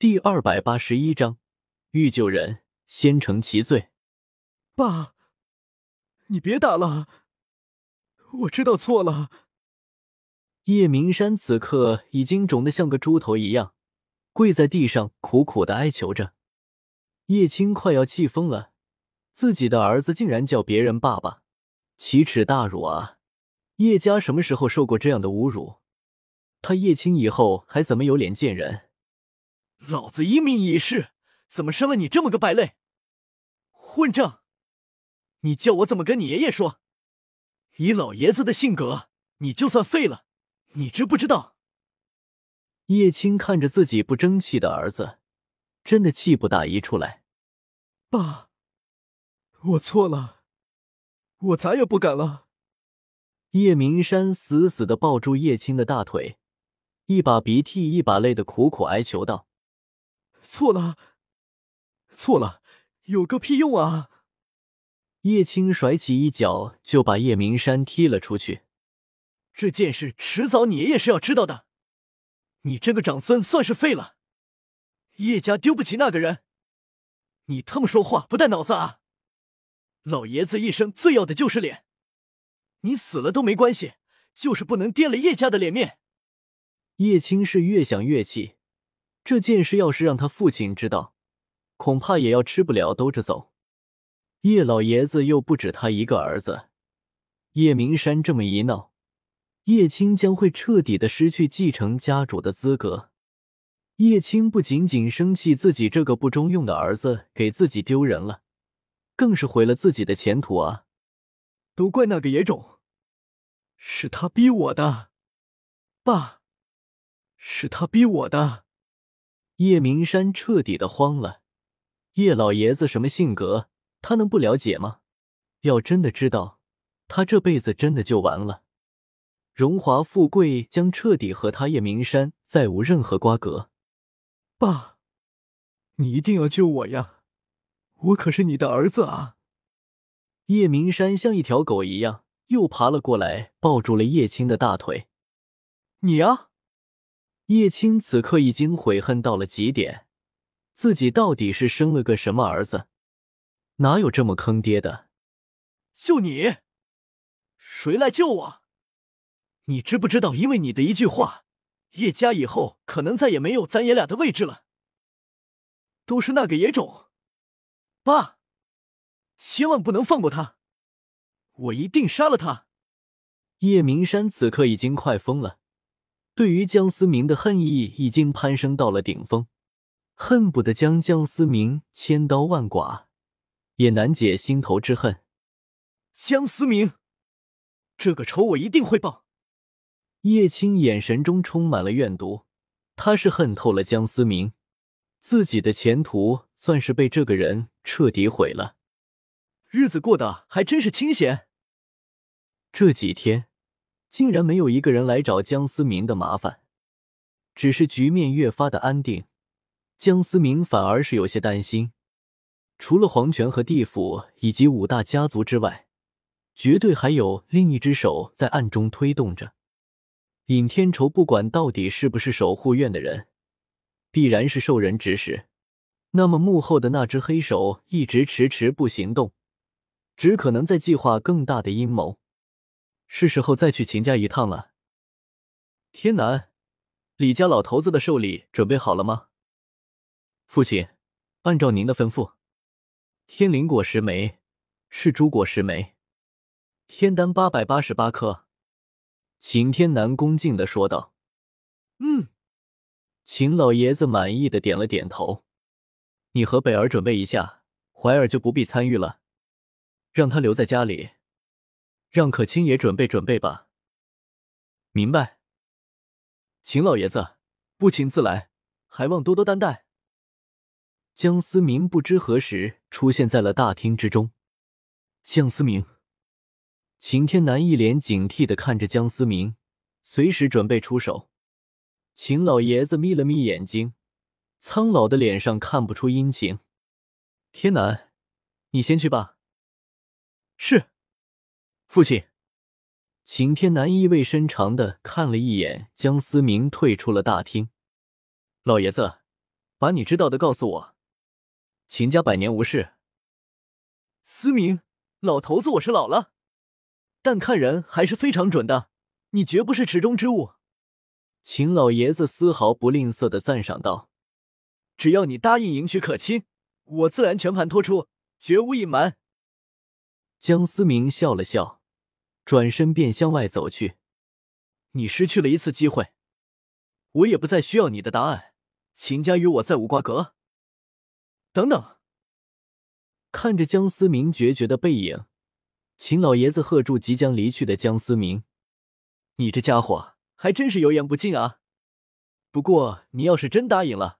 第二百八十一章，欲救人先成其罪。爸，你别打了，我知道错了。叶明山此刻已经肿得像个猪头一样，跪在地上苦苦的哀求着。叶青快要气疯了，自己的儿子竟然叫别人爸爸，奇耻大辱啊！叶家什么时候受过这样的侮辱？他叶青以后还怎么有脸见人？老子英明一世，怎么生了你这么个败类？混账！你叫我怎么跟你爷爷说？以老爷子的性格，你就算废了，你知不知道？叶青看着自己不争气的儿子，真的气不打一处来。爸，我错了，我再也不敢了。叶明山死死的抱住叶青的大腿，一把鼻涕一把泪的苦苦哀求道。错了，错了，有个屁用啊！叶青甩起一脚就把叶明山踢了出去。这件事迟早你爷爷是要知道的，你这个长孙算是废了，叶家丢不起那个人。你他妈说话不带脑子啊！老爷子一生最要的就是脸，你死了都没关系，就是不能跌了叶家的脸面。叶青是越想越气。这件事要是让他父亲知道，恐怕也要吃不了兜着走。叶老爷子又不止他一个儿子，叶明山这么一闹，叶青将会彻底的失去继承家主的资格。叶青不仅仅生气自己这个不中用的儿子给自己丢人了，更是毁了自己的前途啊！都怪那个野种，是他逼我的，爸，是他逼我的。叶明山彻底的慌了，叶老爷子什么性格，他能不了解吗？要真的知道，他这辈子真的就完了，荣华富贵将彻底和他叶明山再无任何瓜葛。爸，你一定要救我呀！我可是你的儿子啊！叶明山像一条狗一样又爬了过来，抱住了叶青的大腿。你呀！叶青此刻已经悔恨到了极点，自己到底是生了个什么儿子？哪有这么坑爹的？救你？谁来救我？你知不知道，因为你的一句话，叶家以后可能再也没有咱爷俩的位置了。都是那个野种，爸，千万不能放过他，我一定杀了他。叶明山此刻已经快疯了。对于江思明的恨意已经攀升到了顶峰，恨不得将江思明千刀万剐，也难解心头之恨。江思明，这个仇我一定会报。叶青眼神中充满了怨毒，他是恨透了江思明，自己的前途算是被这个人彻底毁了。日子过得还真是清闲。这几天。竟然没有一个人来找江思明的麻烦，只是局面越发的安定，江思明反而是有些担心。除了黄泉和地府以及五大家族之外，绝对还有另一只手在暗中推动着。尹天仇不管到底是不是守护院的人，必然是受人指使。那么幕后的那只黑手一直迟迟不行动，只可能在计划更大的阴谋。是时候再去秦家一趟了。天南，李家老头子的寿礼准备好了吗？父亲，按照您的吩咐，天灵果十枚，是珠果十枚，天丹八百八十八颗。秦天南恭敬的说道：“嗯。”秦老爷子满意的点了点头。你和北儿准备一下，怀儿就不必参与了，让他留在家里。让可卿也准备准备吧。明白。秦老爷子不请自来，还望多多担待。江思明不知何时出现在了大厅之中。江思明，秦天南一脸警惕的看着江思明，随时准备出手。秦老爷子眯了眯眼睛，苍老的脸上看不出阴晴。天南，你先去吧。是。父亲，秦天南意味深长的看了一眼江思明，退出了大厅。老爷子，把你知道的告诉我。秦家百年无事。思明，老头子，我是老了，但看人还是非常准的。你绝不是池中之物。秦老爷子丝毫不吝啬的赞赏道：“只要你答应迎娶可亲，我自然全盘托出，绝无隐瞒。”江思明笑了笑，转身便向外走去。你失去了一次机会，我也不再需要你的答案。秦家与我再无瓜葛。等等，看着江思明决绝的背影，秦老爷子喝住即将离去的江思明：“你这家伙还真是油盐不进啊！不过你要是真答应了，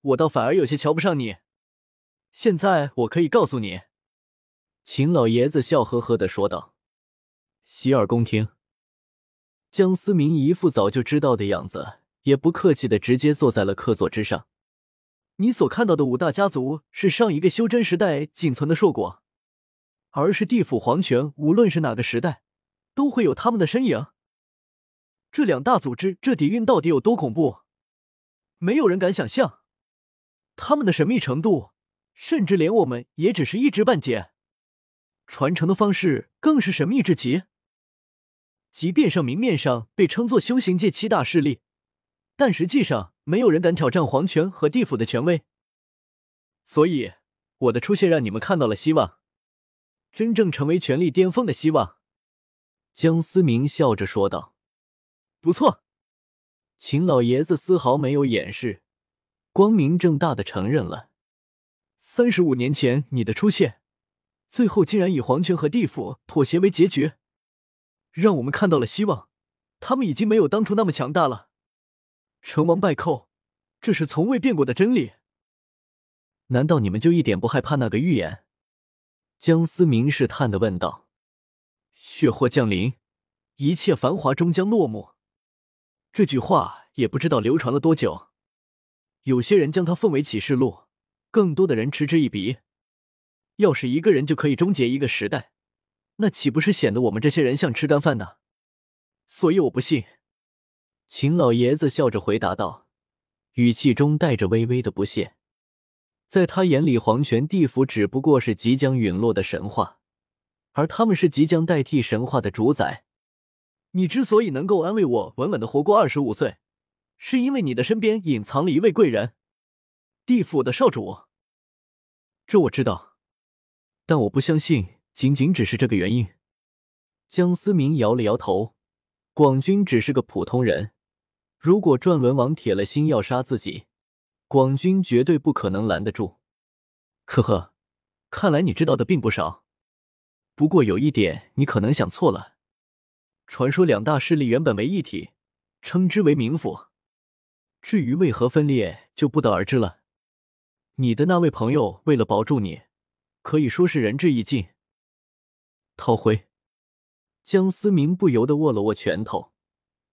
我倒反而有些瞧不上你。现在我可以告诉你。”秦老爷子笑呵呵的说道：“洗耳恭听。”江思明一副早就知道的样子，也不客气的直接坐在了客座之上。你所看到的五大家族是上一个修真时代仅存的硕果，而是地府皇权，无论是哪个时代，都会有他们的身影。这两大组织这底蕴到底有多恐怖？没有人敢想象。他们的神秘程度，甚至连我们也只是一知半解。传承的方式更是神秘至极。即便上明面上被称作修行界七大势力，但实际上没有人敢挑战皇权和地府的权威。所以我的出现让你们看到了希望，真正成为权力巅峰的希望。江思明笑着说道：“不错。”秦老爷子丝毫没有掩饰，光明正大的承认了。三十五年前你的出现，最后竟然以皇权和地府妥协为结局。让我们看到了希望，他们已经没有当初那么强大了。成王败寇，这是从未变过的真理。难道你们就一点不害怕那个预言？江思明试探的问道。血祸降临，一切繁华终将落幕。这句话也不知道流传了多久，有些人将它奉为启示录，更多的人嗤之以鼻。要是一个人就可以终结一个时代。那岂不是显得我们这些人像吃干饭呢？所以我不信。秦老爷子笑着回答道，语气中带着微微的不屑。在他眼里，黄泉、地府只不过是即将陨落的神话，而他们是即将代替神话的主宰。你之所以能够安慰我稳稳的活过二十五岁，是因为你的身边隐藏了一位贵人——地府的少主。这我知道，但我不相信。仅仅只是这个原因，江思明摇了摇头。广军只是个普通人，如果转轮王铁了心要杀自己，广军绝对不可能拦得住。呵呵，看来你知道的并不少。不过有一点，你可能想错了。传说两大势力原本为一体，称之为冥府。至于为何分裂，就不得而知了。你的那位朋友为了保住你，可以说是仁至义尽。逃回，江思明不由得握了握拳头。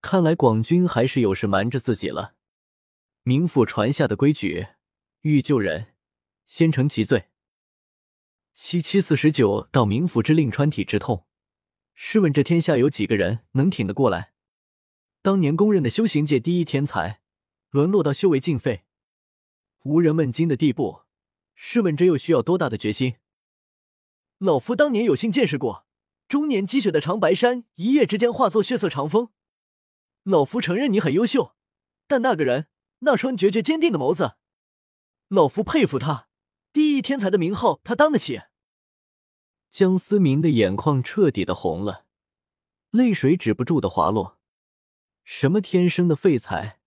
看来广军还是有事瞒着自己了。冥府传下的规矩，欲救人，先惩其罪。七七四十九道冥府之令穿体之痛，试问这天下有几个人能挺得过来？当年公认的修行界第一天才，沦落到修为尽废、无人问津的地步，试问这又需要多大的决心？老夫当年有幸见识过，终年积雪的长白山一夜之间化作血色长风。老夫承认你很优秀，但那个人那双决绝坚定的眸子，老夫佩服他。第一天才的名号，他当得起。江思明的眼眶彻底的红了，泪水止不住的滑落。什么天生的废材，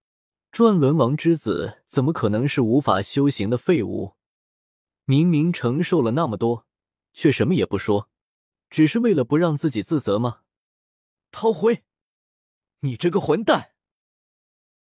转轮王之子怎么可能是无法修行的废物？明明承受了那么多。却什么也不说，只是为了不让自己自责吗？陶辉，你这个混蛋！